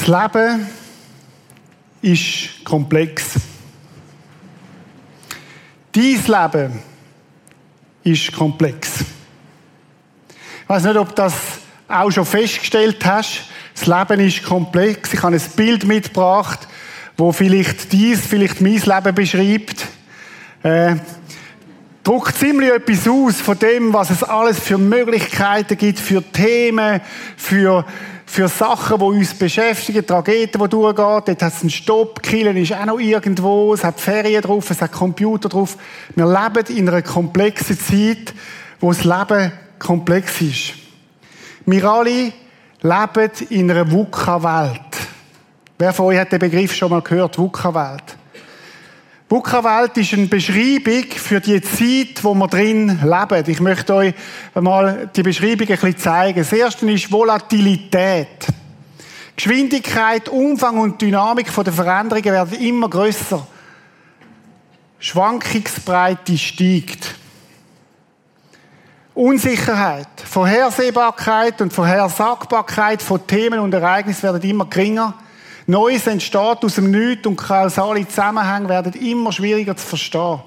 Das Leben ist komplex. Dein Leben ist komplex. Ich weiß nicht, ob du das auch schon festgestellt hast. Das Leben ist komplex. Ich habe ein Bild mitgebracht, wo vielleicht dies, vielleicht mein Leben beschreibt. Äh, druckt ziemlich etwas aus von dem, was es alles für Möglichkeiten gibt, für Themen, für für Sachen, die uns beschäftigen, Tragedien, die durchgehen. Dort hat es einen Stopp, Killen ist auch noch irgendwo, es hat Ferien drauf, es hat Computer drauf. Wir leben in einer komplexen Zeit, wo das Leben komplex ist. Wir alle leben in einer VUCA-Welt. Wer von euch hat den Begriff schon mal gehört, VUCA-Welt? VUCA-Welt ist eine Beschreibung für die Zeit, wo wir drin leben. Ich möchte euch mal die Beschreibung ein bisschen zeigen. Das erste ist Volatilität. Geschwindigkeit, Umfang und Dynamik der Veränderungen werden immer größer. Schwankungsbreite steigt. Unsicherheit, Vorhersehbarkeit und Vorhersagbarkeit von Themen und Ereignissen werden immer geringer. Neues entsteht aus dem Nichts und kausale Zusammenhänge werden immer schwieriger zu verstehen.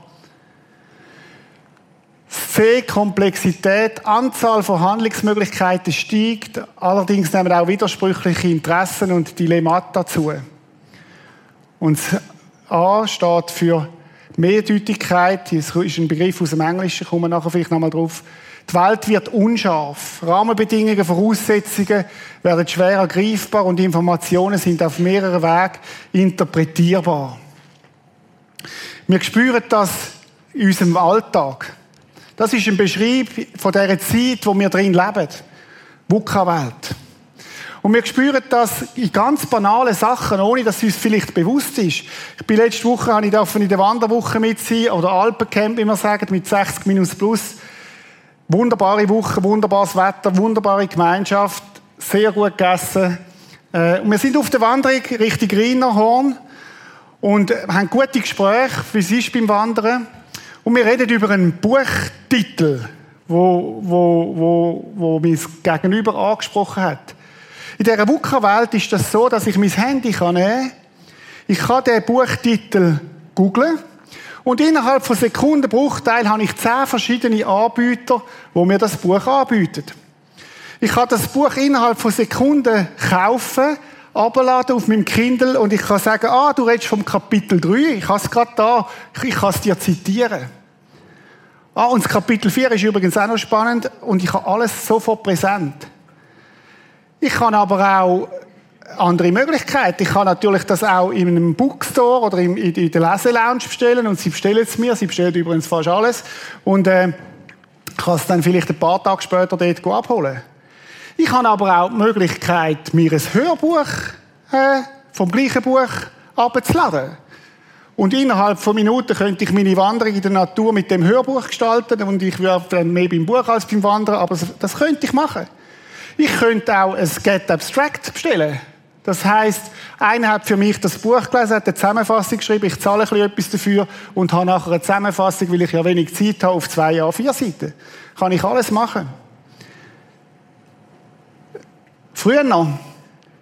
C, Komplexität, Anzahl von Handlungsmöglichkeiten steigt, allerdings nehmen auch widersprüchliche Interessen und Dilemmata zu. Und A steht für Mehrdeutigkeit, das ist ein Begriff aus dem Englischen, kommen wir nachher vielleicht nochmal drauf. Die Welt wird unscharf. Rahmenbedingungen, Voraussetzungen werden schwerer greifbar und Informationen sind auf mehreren Wegen interpretierbar. Wir spüren das in unserem Alltag. Das ist ein Beschreib von der Zeit, wo wir drin leben. VUCA-Welt. Und wir spüren das in ganz banalen Sachen, ohne dass es uns vielleicht bewusst ist. Ich bin letzte Woche, habe ich in der Wanderwoche mit sein, oder Alpencamp, wie wir sagen, mit 60 minus plus. Wunderbare Woche, wunderbares Wetter, wunderbare Gemeinschaft, sehr gut gegessen. Äh, und wir sind auf der Wanderung Richtung Rheinerhorn und haben gute Gespräche, wie es ist beim Wandern. Und wir reden über einen Buchtitel, wo, wo, wo, wo mein Gegenüber angesprochen hat. In dieser VUCA-Welt ist das so, dass ich mein Handy nehmen kann. Ich kann den Buchtitel googlen und innerhalb von Sekundenbruchteil habe ich zehn verschiedene Anbieter, wo mir das Buch anbieten. Ich kann das Buch innerhalb von Sekunden kaufen, abladen auf meinem Kindle und ich kann sagen, ah, du redest vom Kapitel 3, ich habe es gerade da, ich kann es dir zitieren. Ah, und das Kapitel 4 ist übrigens auch noch spannend und ich habe alles sofort präsent. Ich kann aber auch andere Möglichkeit. Ich kann natürlich das auch in einem Bookstore oder in, in der Leselounge bestellen und sie bestellen es mir. Sie bestellen übrigens fast alles. Und äh, kann es dann vielleicht ein paar Tage später dort abholen. Ich habe aber auch die Möglichkeit, mir ein Hörbuch äh, vom gleichen Buch abzuladen. Und innerhalb von Minuten könnte ich meine Wanderung in der Natur mit dem Hörbuch gestalten und ich wäre dann mehr beim Buch als beim Wandern, aber das könnte ich machen. Ich könnte auch ein Get Abstract bestellen. Das heißt, einer hat für mich das Buch gelesen, hat eine Zusammenfassung geschrieben, ich zahle ein etwas dafür und habe nachher eine Zusammenfassung, weil ich ja wenig Zeit habe, auf zwei Jahre, vier Seiten. Kann ich alles machen. Früher noch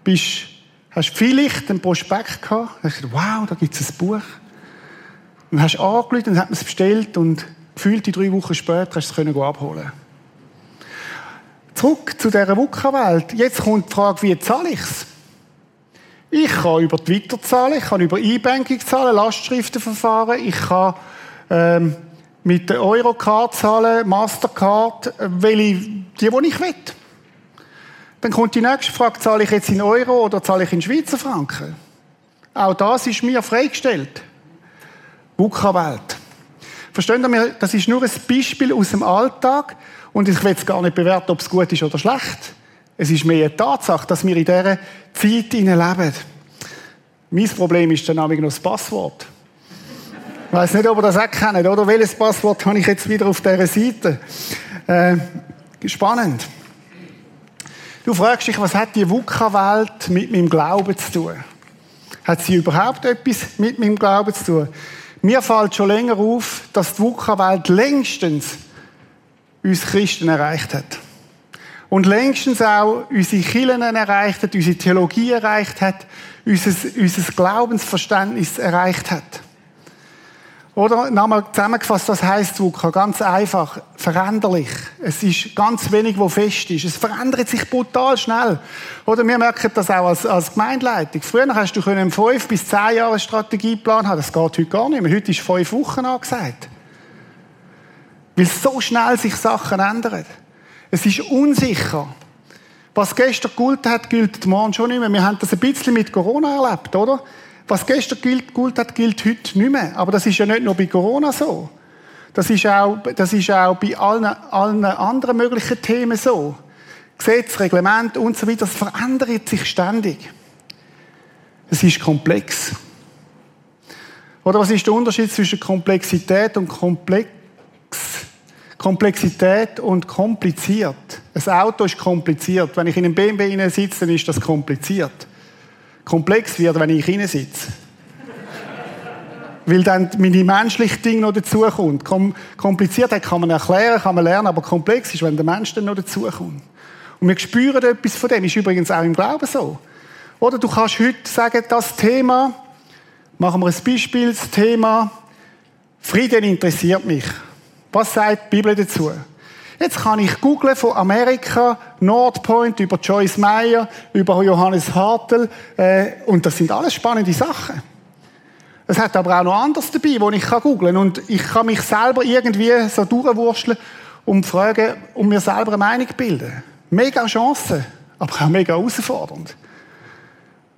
bist, hast du vielleicht einen Prospekt gehabt, hast gesagt, wow, da gibt es ein Buch. Und hast angerufen und hat es bestellt und gefühlt die drei Wochen später hast du es abholen Zurück zu dieser VUCA-Welt. Jetzt kommt die Frage, wie zahle ich es? Ich kann über Twitter zahlen, ich kann über E-Banking zahlen, Lastschriftenverfahren, ich kann ähm, mit der Eurocard zahlen, Mastercard, welche, die, die ich will. Dann kommt die nächste Frage, zahle ich jetzt in Euro oder zahle ich in Schweizer Franken? Auch das ist mir freigestellt. VUCA-Welt. Verstehen Sie, das ist nur ein Beispiel aus dem Alltag und ich will es gar nicht bewerten, ob es gut ist oder schlecht. Es ist mehr eine Tatsache, dass wir in dieser Zeit leben. Mein Problem ist dann nämlich noch das Passwort. Ich weiß nicht, ob ihr das auch kennt, oder? Welches Passwort habe ich jetzt wieder auf dieser Seite? Äh, spannend. Du fragst dich, was hat die VUCA-Welt mit meinem Glauben zu tun? Hat sie überhaupt etwas mit meinem Glauben zu tun? Mir fällt schon länger auf, dass die VUCA-Welt längstens uns Christen erreicht hat. Und längstens auch unsere Kirchen erreicht hat, unsere Theologie erreicht hat, unser, unser Glaubensverständnis erreicht hat. Oder nochmal zusammengefasst, was heißt VUCA? Ganz einfach, veränderlich. Es ist ganz wenig, wo fest ist. Es verändert sich brutal schnell. Oder wir merken das auch als, als Gemeindeleitung. Früher hast du einen fünf bis zehn Jahre Strategieplan haben. Das geht heute gar nicht mehr. Heute ist fünf Wochen angesagt. Weil so schnell sich Sachen ändern. Es ist unsicher. Was gestern gilt hat, gilt morgen schon nicht mehr. Wir haben das ein bisschen mit Corona erlebt, oder? Was gestern gilt, gilt hat, gilt heute nicht mehr. Aber das ist ja nicht nur bei Corona so. Das ist auch, das ist auch bei allen, allen anderen möglichen Themen so. Gesetz, Reglement und so weiter, das verändert sich ständig. Es ist komplex. Oder was ist der Unterschied zwischen Komplexität und Komplex? Komplexität und kompliziert. Ein Auto ist kompliziert. Wenn ich in einem BMW sitze, dann ist das kompliziert komplex wird, wenn ich hinein sitze. Weil dann meine menschliche Dinge noch dazukommt. Kom Kompliziertheit kann man erklären, kann man lernen, aber komplex ist, wenn der Mensch dann noch dazukommt. Und wir spüren etwas von dem. Ist übrigens auch im Glauben so. Oder du kannst heute sagen, das Thema, machen wir ein Beispiel, das Thema Frieden interessiert mich. Was sagt die Bibel dazu? Jetzt kann ich googlen von Amerika, Nordpoint, über Joyce Meyer, über Johannes Hartl, äh, und das sind alles spannende Sachen. Es hat aber auch noch anderes dabei, wo ich kann googlen und ich kann mich selber irgendwie so durchwurschteln und fragen, um mir selber eine Meinung bilden. Mega Chance, aber auch mega herausfordernd.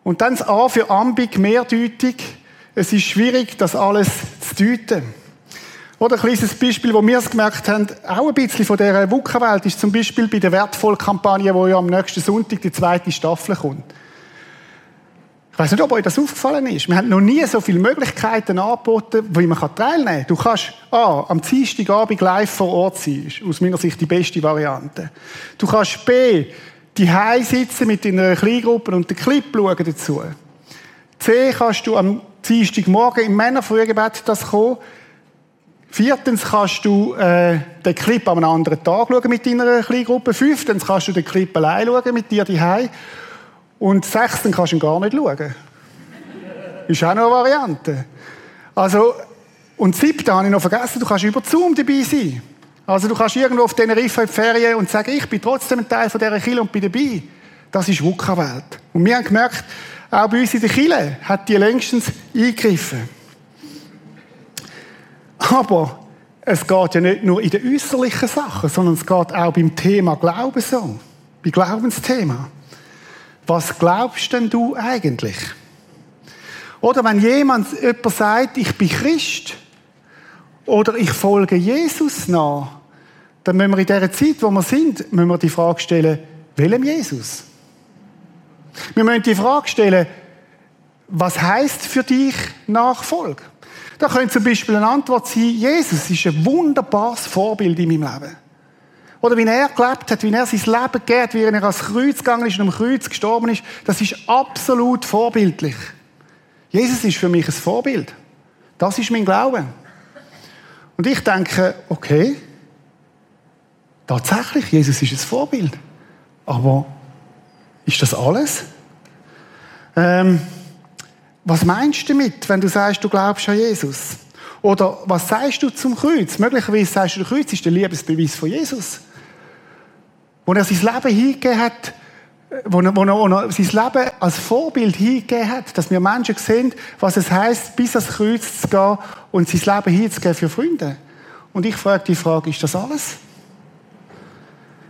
Und dann das A für ambig, mehrdeutig. Es ist schwierig, das alles zu deuten. Oder ein kleines Beispiel, wo wir es gemerkt haben, auch ein bisschen von dieser VUCA-Welt, ist zum Beispiel bei der Wertvoll-Kampagne, wo ja am nächsten Sonntag die zweite Staffel kommt. Ich weiß nicht, ob euch das aufgefallen ist. Wir haben noch nie so viele Möglichkeiten angeboten, wie man teilnehmen kann. Du kannst A, am Dienstagabend live vor Ort sein. Ist aus meiner Sicht die beste Variante. Du kannst B, die sitzen mit deiner Kleingruppe und den Clip schauen dazu. C, kannst du am Dienstagmorgen im Männerfrühgebet das kommen. Viertens kannst du äh, den Clip einem anderen Tag schauen mit deiner Kleingruppe. Fünftens kannst du den Clip allein schauen mit dir daheim. Und sechstens kannst du ihn gar nicht schauen. Ist auch noch eine Variante. Also, und siebten habe ich noch vergessen, du kannst über Zoom dabei sein. Also du kannst irgendwo auf Teneriffa in die Ferien und sagen, ich bin trotzdem ein Teil dieser Kille und bin dabei. Das ist VUCA-Welt. Und wir haben gemerkt, auch bei uns in der Kille hat die längstens eingegriffen. Aber es geht ja nicht nur in den äußerlichen Sachen, sondern es geht auch beim Thema Glauben so. Bei Glaubensthema. Was glaubst denn du eigentlich? Oder wenn jemand, jemand sagt, ich bin Christ oder ich folge Jesus nach, dann müssen wir in dieser Zeit, wo wir sind, müssen wir die Frage stellen, welchem Jesus? Wir müssen die Frage stellen, was heißt für dich Nachfolge? Da könnte zum Beispiel eine Antwort sein, Jesus ist ein wunderbares Vorbild in meinem Leben. Oder wie er gelebt hat, wie er sein Leben gegeben wie er ans Kreuz gegangen ist und am Kreuz gestorben ist, das ist absolut vorbildlich. Jesus ist für mich ein Vorbild. Das ist mein Glaube. Und ich denke, okay, tatsächlich, Jesus ist ein Vorbild. Aber ist das alles? Ähm, was meinst du damit, wenn du sagst, du glaubst an Jesus? Oder was sagst du zum Kreuz? Möglicherweise sagst du, der Kreuz ist der Liebesbeweis von Jesus. Wo er sein Leben hingegeben hat, wo er, wo er, wo er sein Leben als Vorbild hingegeben hat, dass wir Menschen sehen, was es heißt, bis ans Kreuz zu gehen und sein Leben hinzugeben für Freunde. Und ich frage die Frage, ist das alles?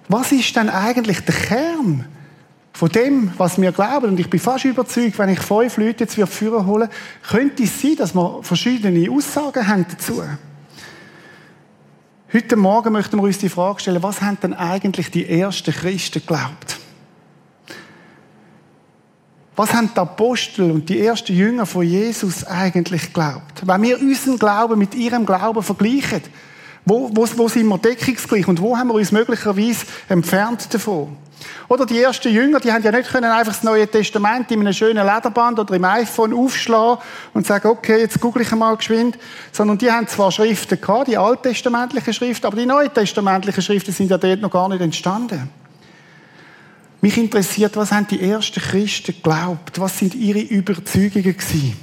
Was ist denn eigentlich der Kern von dem, was wir glauben, und ich bin fast überzeugt, wenn ich fünf Leute jetzt führen holen, könnte es sein, dass wir verschiedene Aussagen haben dazu. Heute Morgen möchten wir uns die Frage stellen, was haben denn eigentlich die ersten Christen geglaubt? Was haben die Apostel und die ersten Jünger von Jesus eigentlich geglaubt? Wenn wir unseren Glauben mit ihrem Glauben vergleichen, wo, wo, wo sind wir deckungsgleich und wo haben wir uns möglicherweise entfernt davon? Oder die ersten Jünger, die haben ja nicht können einfach das Neue Testament in einem schönen Lederband oder im iPhone aufschlagen und sagen, okay, jetzt google ich mal geschwind, sondern die haben zwar Schriften gehabt, die alttestamentlichen Schriften, aber die neutestamentlichen Schriften sind ja dort noch gar nicht entstanden. Mich interessiert, was haben die ersten Christen geglaubt? Was sind ihre Überzeugungen gewesen?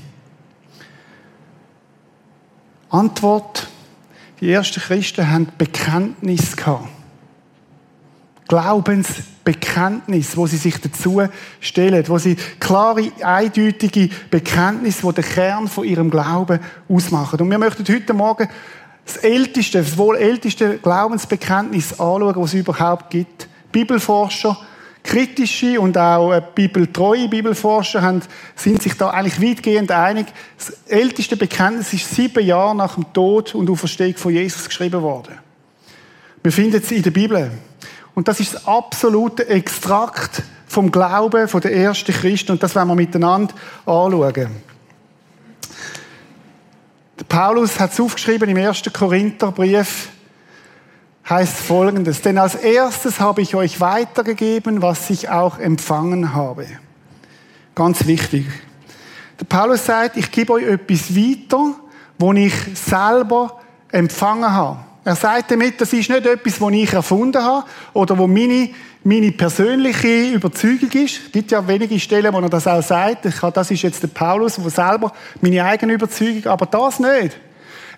Antwort, die ersten Christen haben Bekenntnis gehabt. Glaubensbekenntnis, wo sie sich dazu stellen, wo sie klare, eindeutige Bekenntnis, wo der Kern von ihrem Glauben ausmachen. Und wir möchten heute Morgen das älteste, das wohl älteste Glaubensbekenntnis anschauen, was es überhaupt gibt. Bibelforscher, kritische und auch äh, bibeltreue Bibelforscher haben, sind sich da eigentlich weitgehend einig. Das älteste Bekenntnis ist sieben Jahre nach dem Tod und Auferstehung von Jesus geschrieben worden. Wir finden es in der Bibel. Und das ist das absolute Extrakt vom Glauben der ersten Christen und das werden wir miteinander anschauen. Paulus hat es aufgeschrieben im 1. Korintherbrief, heißt folgendes, denn als erstes habe ich euch weitergegeben, was ich auch empfangen habe. Ganz wichtig. Der Paulus sagt, ich gebe euch etwas weiter, wo ich selber empfangen habe. Er sagt damit, das ist nicht etwas, was ich erfunden habe oder wo meine, meine persönliche Überzeugung ist. Es gibt ja wenige Stellen, wo er das auch sagt. Das ist jetzt der Paulus, der selber meine eigene Überzeugung, aber das nicht.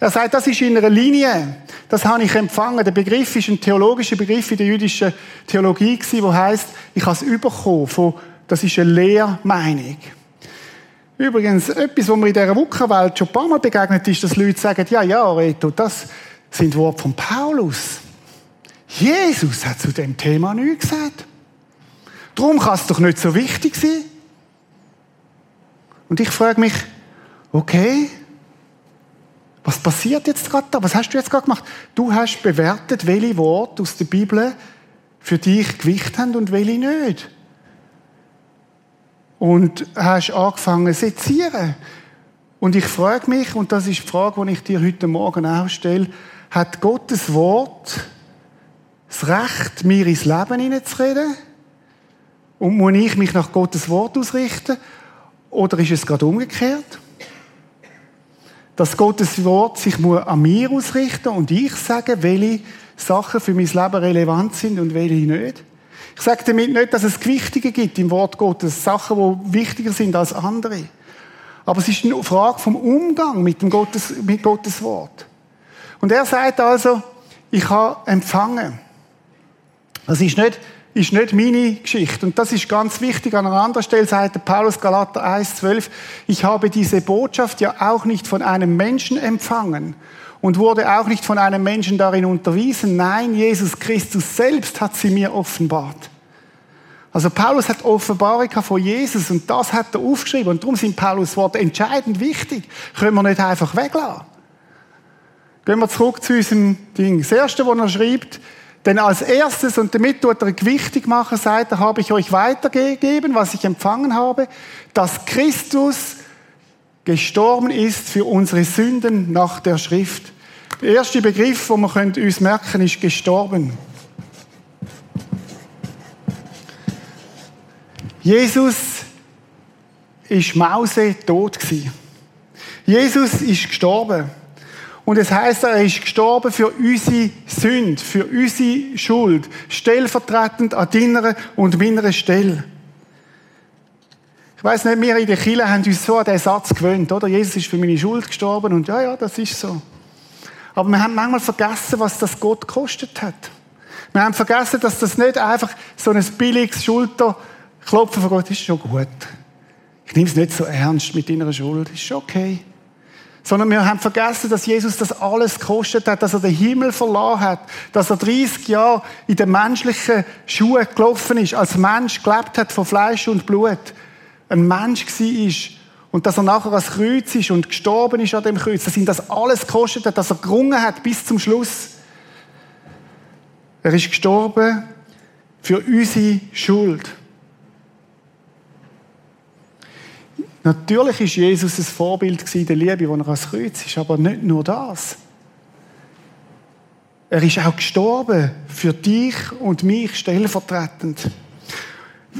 Er sagt, das ist in einer Linie. Das habe ich empfangen. Der Begriff ist ein theologischer Begriff in der jüdischen Theologie gewesen, wo heißt, ich habe es überkommen von, das ist eine Lehrmeinung. Übrigens, etwas, was mir in dieser Wuckerwelt schon ein paar Mal begegnet ist, dass Leute sagen, ja, ja, Reto, das sind Worte von Paulus. Jesus hat zu dem Thema nichts gesagt. Darum kann es doch nicht so wichtig sein. Und ich frage mich, okay, was passiert jetzt gerade da? Was hast du jetzt gerade gemacht? Du hast bewertet, welche Worte aus der Bibel für dich Gewicht haben und welche nicht. Und hast angefangen zu sezieren. Und ich frage mich, und das ist die Frage, die ich dir heute Morgen auch stelle, hat Gottes Wort das Recht, mir ins Leben hineinzureden? Und muss ich mich nach Gottes Wort ausrichten? Oder ist es gerade umgekehrt? Dass Gottes Wort sich an mir ausrichten und ich sage, welche Sachen für mein Leben relevant sind und welche nicht. Ich sage damit nicht, dass es Gewichtige gibt im Wort Gottes, Sachen, die wichtiger sind als andere. Aber es ist eine Frage vom Umgang mit, dem Gottes, mit Gottes Wort. Und er sagt also, ich habe empfangen. Das ist nicht ist nicht meine Geschichte. Und das ist ganz wichtig. An einer anderen Stelle sagt der Paulus Galater 1,12, ich habe diese Botschaft ja auch nicht von einem Menschen empfangen und wurde auch nicht von einem Menschen darin unterwiesen. Nein, Jesus Christus selbst hat sie mir offenbart. Also Paulus hat Offenbarung von Jesus und das hat er aufgeschrieben. Und darum sind Paulus Worte entscheidend wichtig. Können wir nicht einfach weglassen. Gehen wir zurück zu unserem Ding. Das Erste, was er schreibt, denn als erstes, und damit tut er gewichtig machen, sagt er, habe ich euch weitergegeben, was ich empfangen habe, dass Christus gestorben ist für unsere Sünden nach der Schrift. Der erste Begriff, wo wir uns merken können, ist gestorben. Jesus ist Mause tot gewesen. Jesus ist gestorben. Und es heißt, er ist gestorben für unsere Sünde, für unsere Schuld, stellvertretend an deiner und meiner Stelle. Ich weiß nicht, wir in der Kirche haben uns so an diesen Satz gewöhnt, oder? Jesus ist für meine Schuld gestorben und ja, ja, das ist so. Aber wir haben manchmal vergessen, was das Gott gekostet hat. Wir haben vergessen, dass das nicht einfach so ein billiges Schulterklopfen von Gott ist schon gut. Ich nehme es nicht so ernst mit deiner Schuld, ist schon okay. Sondern wir haben vergessen, dass Jesus das alles gekostet hat, dass er den Himmel verloren hat, dass er 30 Jahre in den menschlichen Schuhen gelaufen ist, als Mensch gelebt hat von Fleisch und Blut, ein Mensch war und dass er nachher ans Kreuz ist und gestorben ist an dem Kreuz, dass ihm das alles gekostet hat, dass er gerungen hat bis zum Schluss. Er ist gestorben für unsere Schuld. Natürlich ist Jesus ein Vorbild der Liebe, wo er ans Kreuz ist, aber nicht nur das. Er ist auch gestorben für dich und mich stellvertretend.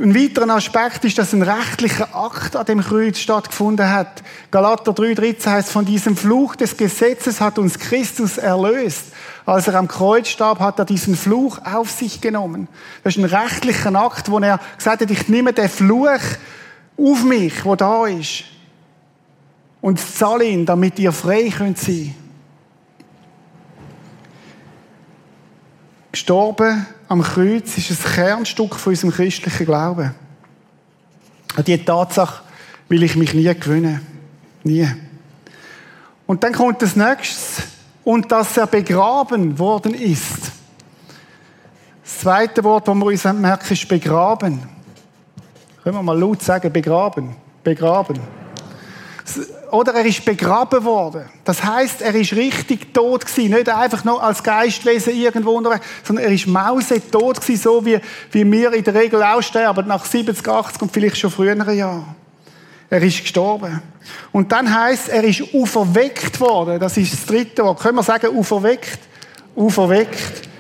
Ein weiterer Aspekt ist, dass ein rechtlicher Akt an dem Kreuz stattgefunden hat. Galater 3,13 heißt, von diesem Fluch des Gesetzes hat uns Christus erlöst. Als er am Kreuz starb, hat er diesen Fluch auf sich genommen. Das ist ein rechtlicher Akt, wo er gesagt hat, ich nehme den Fluch auf mich, wo da ist. Und zahle ihn, damit ihr frei könnt sein. Gestorben am Kreuz ist ein Kernstück von unserem christlichen Glauben. An diese Tatsache will ich mich nie gewöhnen. Nie. Und dann kommt das nächste. Und dass er begraben worden ist. Das zweite Wort, das wir uns merken, ist begraben. Können wir mal laut sagen, begraben. Begraben. Oder er ist begraben worden. Das heißt, er ist richtig tot gewesen. Nicht einfach nur als Geistwesen irgendwo unterwegs, sondern er ist mausetot gewesen, so wie, wie wir in der Regel auch sterben, nach 70, 80 und vielleicht schon früheren Jahren. Er ist gestorben. Und dann heißt, er ist auferweckt worden. Das ist das dritte Wort. Können wir sagen, auferweckt? Auferweckt.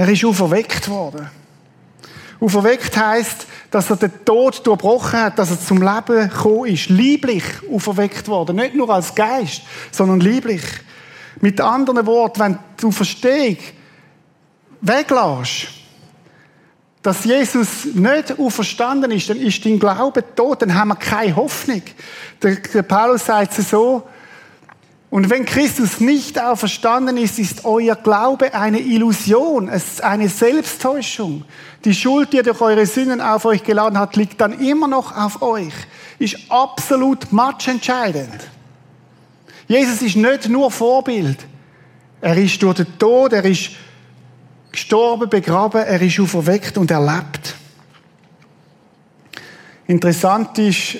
Er ist auferweckt worden. Auferweckt heißt, dass er den Tod durchbrochen hat, dass er zum Leben gekommen ist. Lieblich auferweckt worden. Nicht nur als Geist, sondern lieblich. Mit anderen Worten, wenn du Verstehung weglässt, dass Jesus nicht auferstanden ist, dann ist dein Glaube tot, dann haben wir keine Hoffnung. Der, Paulus sagt es so, und wenn Christus nicht auferstanden ist, ist euer Glaube eine Illusion, eine Selbsttäuschung. Die Schuld, die er durch eure Sünden auf euch geladen hat, liegt dann immer noch auf euch. Ist absolut matchentscheidend. Jesus ist nicht nur Vorbild. Er ist durch den Tod, er ist gestorben, begraben, er ist auferweckt und er lebt. Interessant ist,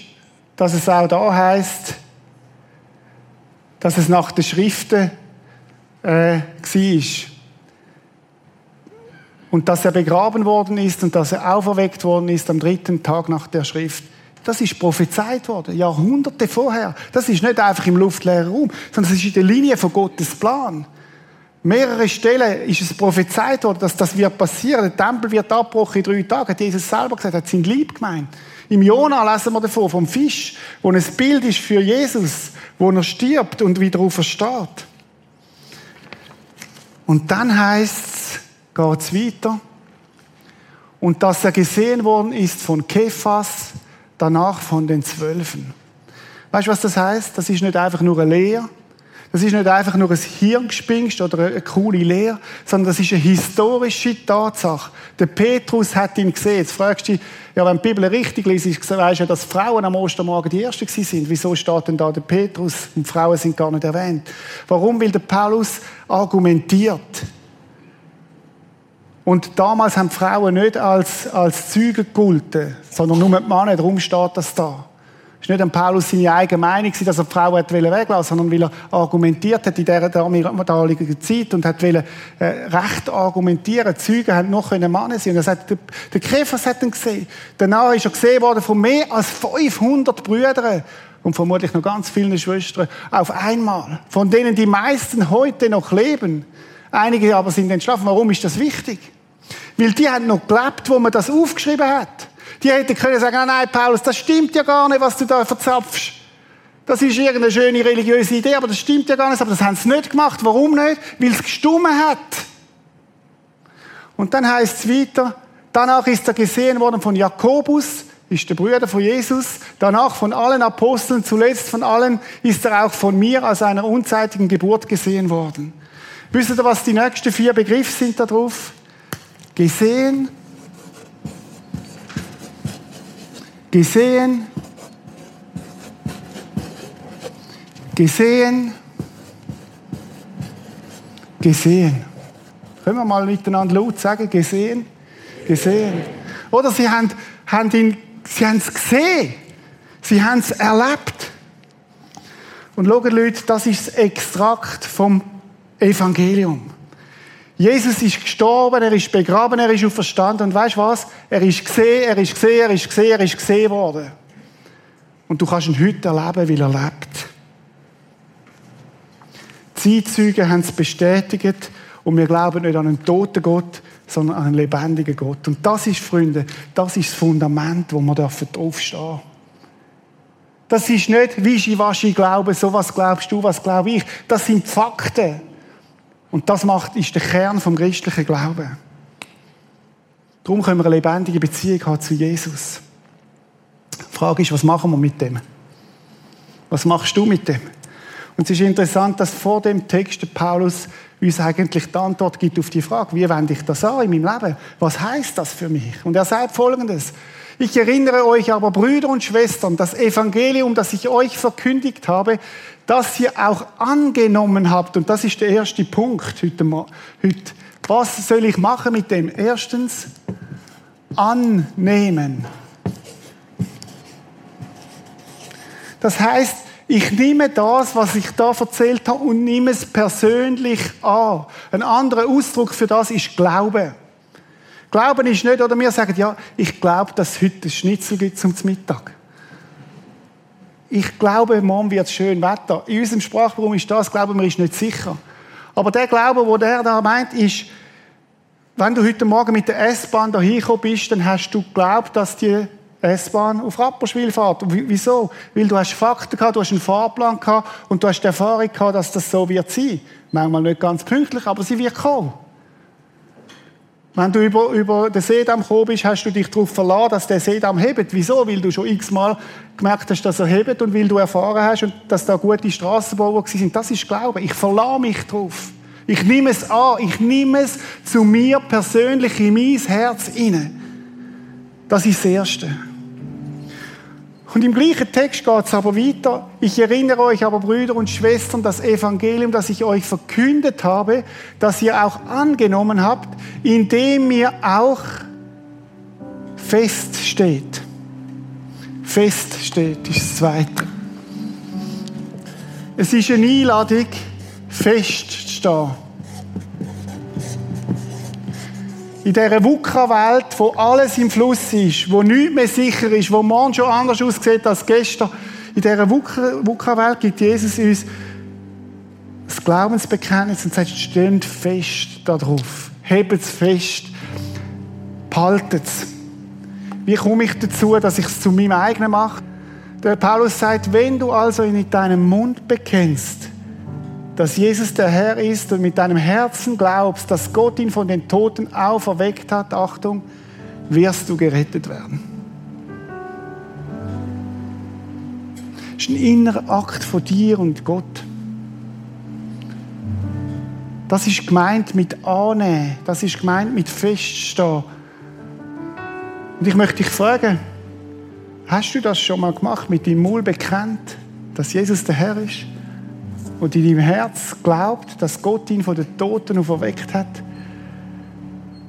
dass es auch da heißt, dass es nach den Schriften äh, war. Und dass er begraben worden ist und dass er auferweckt worden ist am dritten Tag nach der Schrift. Das ist prophezeit worden, Jahrhunderte vorher. Das ist nicht einfach im luftleeren Raum, sondern das ist in der Linie von Gottes Plan. Mehrere Stellen ist es prophezeit worden, dass das wird passieren. Der Tempel wird abgebrochen in drei Tagen. Hat Jesus selber gesagt, hat sein Lieb gemeint. Im Jona lesen wir davon, vom Fisch, wo ein Bild ist für Jesus, wo er stirbt und wieder aufersteht. Und dann heißt es, geht es weiter. Und dass er gesehen worden ist von Kephas, danach von den Zwölfen. Weißt du, was das heißt? Das ist nicht einfach nur eine Lehre, das ist nicht einfach nur ein Hirngespinst oder eine coole Lehre, sondern das ist eine historische Tatsache. Der Petrus hat ihn gesehen. Jetzt fragst du dich, ja, wenn die Bibel richtig liest, weißt du dass Frauen am Ostermorgen die Ersten sind. Wieso steht denn da der Petrus und Frauen sind gar nicht erwähnt? Warum? Weil der Paulus argumentiert. Und damals haben Frauen nicht als, als Zeugen gegolten, sondern nur die Männer. Darum steht das da. Es war nicht an Paulus seine eigene Meinung, dass er die Frau weglassen sondern weil er argumentiert hat in dieser damaligen Zeit und hat wollen, äh, recht argumentieren. Zeugen haben noch Männer sein. Und er sagt, der, der Käfer hat ihn gesehen. Danach ist er gesehen worden von mehr als 500 Brüdern und vermutlich noch ganz vielen Schwestern auf einmal. Von denen die meisten heute noch leben. Einige aber sind entschlafen. Warum ist das wichtig? Weil die haben noch gelebt, wo man das aufgeschrieben hat. Die hätten können sagen, ah, nein, Paulus, das stimmt ja gar nicht, was du da verzapfst. Das ist irgendeine schöne religiöse Idee, aber das stimmt ja gar nicht. Aber das haben sie nicht gemacht. Warum nicht? Weil es gestummen hat. Und dann heißt es weiter, danach ist er gesehen worden von Jakobus, ist der Bruder von Jesus, danach von allen Aposteln, zuletzt von allen ist er auch von mir als einer unzeitigen Geburt gesehen worden. Wisst ihr, was die nächsten vier Begriffe sind da drauf? Gesehen, gesehen, gesehen, gesehen. Können wir mal miteinander laut sagen, gesehen, gesehen. Oder sie haben, haben ihn, sie haben es gesehen. Sie haben es erlebt. Und schaut Leute, das ist das Extrakt vom Evangelium. Jesus ist gestorben, er ist begraben, er ist auferstanden. Und weißt du was? Er ist gesehen, er ist gesehen, er ist gesehen, er ist gesehen worden. Und du kannst ihn heute erleben, weil er lebt. Die Zeitzeugen haben es bestätigt und wir glauben nicht an einen toten Gott, sondern an einen lebendigen Gott. Und das ist, Freunde, das ist das Fundament, wo wir draufstehen dürfen. Das ist nicht wischiwaschi Glauben, so was glaubst du, was glaube ich. Das sind Fakten. Und das macht, ist der Kern vom christlichen Glauben. Darum können wir eine lebendige Beziehung haben zu Jesus. Die Frage ist, was machen wir mit dem? Was machst du mit dem? Und es ist interessant, dass vor dem Text Paulus uns eigentlich die Antwort gibt auf die Frage, wie wende ich das an in meinem Leben? Was heißt das für mich? Und er sagt Folgendes. Ich erinnere euch aber, Brüder und Schwestern, das Evangelium, das ich euch verkündigt habe, das ihr auch angenommen habt. Und das ist der erste Punkt heute. Was soll ich machen mit dem? Erstens, annehmen. Das heißt, ich nehme das, was ich da erzählt habe, und nehme es persönlich an. Ein anderer Ausdruck für das ist Glaube. Glauben ist nicht, oder wir sagen, ja, ich glaube, dass es heute ein Schnitzel gibt zum Mittag. Ich glaube, morgen wird es schön Wetter. In unserem Sprachraum ist das, glauben wir, ist nicht sicher. Aber der Glaube, wo der da meint, ist, wenn du heute Morgen mit der S-Bahn da hingekommen bist, dann hast du geglaubt, dass die S-Bahn auf Rapperswil fährt. Wieso? Weil du hast Fakten gehabt, du hast einen Fahrplan gehabt und du hast die Erfahrung gehabt, dass das so wird sein. Manchmal nicht ganz pünktlich, aber sie wird kommen. Wenn du über, über den Seedamm gekommen bist, hast du dich darauf verlassen, dass der Seedamm hebt. Wieso? Weil du schon x-mal gemerkt hast, dass er hebt und weil du erfahren hast, dass da gute Strassenbauer sind. Das ist Glaube. Ich verlasse mich darauf. Ich nehme es an. Ich nehme es zu mir persönlich in mein Herz inne. Das ist das Erste. Und im gleichen Text geht es aber weiter. Ich erinnere euch aber, Brüder und Schwestern, das Evangelium, das ich euch verkündet habe, das ihr auch angenommen habt, indem ihr auch feststeht. Feststeht ist das Zweite. Es ist eine Einladung, festzustehen. In dieser VUCA-Welt, wo alles im Fluss ist, wo nichts mehr sicher ist, wo morgen schon anders aussieht als gestern, in dieser VUCA-Welt gibt Jesus uns das Glaubensbekenntnis und sagt, steht fest darauf. Hebt es fest. Behaltet es. Wie komme ich dazu, dass ich es zu meinem eigenen mache? Der Paulus sagt, wenn du also in deinem Mund bekennst, dass Jesus der Herr ist und mit deinem Herzen glaubst, dass Gott ihn von den Toten auferweckt hat, Achtung, wirst du gerettet werden. Das ist ein innerer Akt von dir und Gott. Das ist gemeint mit annehmen. Das ist gemeint mit feststehen. Und ich möchte dich fragen, hast du das schon mal gemacht, mit deinem Mund bekennt, dass Jesus der Herr ist? Und in deinem Herz glaubt, dass Gott ihn von den Toten auferweckt hat,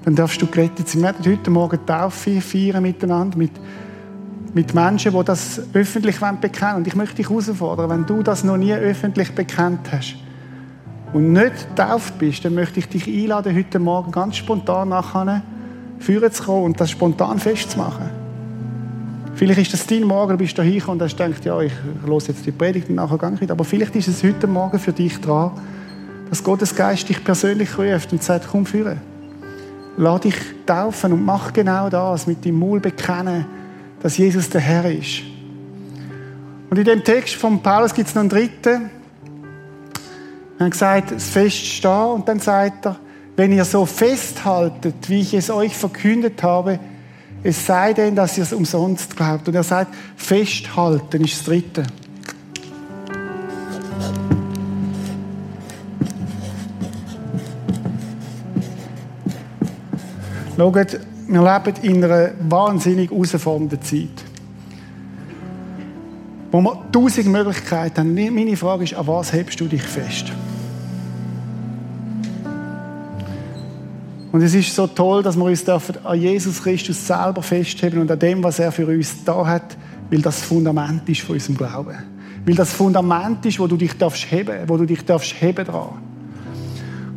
dann darfst du gerettet sein. Wir werden heute Morgen Taufe feiern miteinander mit, mit Menschen, die das öffentlich bekennen wollen. Und ich möchte dich herausfordern, wenn du das noch nie öffentlich bekannt hast und nicht getauft bist, dann möchte ich dich einladen, heute Morgen ganz spontan nachher führen zu kommen und das spontan festzumachen. Vielleicht ist das dein Morgen, du bist da hingekommen und hast gedacht, ja, ich höre jetzt die Predigt und nachher gehe ich wieder. Aber vielleicht ist es heute Morgen für dich dran, dass Gottes Geist dich persönlich ruft und sagt, komm führen. Lass dich taufen und mach genau das, mit dem Maul bekennen, dass Jesus der Herr ist. Und in dem Text von Paulus gibt es noch einen dritten. Er hat gesagt, das Feststehen und dann sagt er, wenn ihr so festhaltet, wie ich es euch verkündet habe, es sei denn, dass ihr es umsonst glaubt. Und er sagt, festhalten ist das Dritte. Schaut, wir leben in einer wahnsinnig herausfordernden Zeit. Wo wir tausend Möglichkeiten haben. Meine Frage ist, an was hebst du dich fest? Und es ist so toll, dass wir uns an Jesus Christus selber festheben und an dem, was er für uns da hat, weil das Fundament ist von unserem Glauben. Weil das Fundament ist, wo du dich darfst heben, wo du dich darfst heben dran.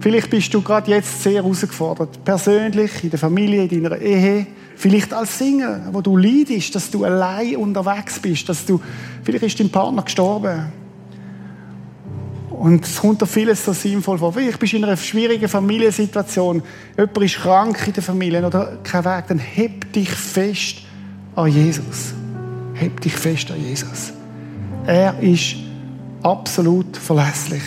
Vielleicht bist du gerade jetzt sehr herausgefordert, persönlich, in der Familie, in deiner Ehe, vielleicht als Singer, wo du leidest, dass du allein unterwegs bist, dass du, vielleicht ist dein Partner gestorben Und es kommt da vieles so sinnvoll vor. Vielleicht bist du in einer schwierigen Familiensituation, jemand ist krank in der Familie oder kein Weg, dann heb dich fest an Jesus. Heb dich fest an Jesus. Er ist absolut verlässlich.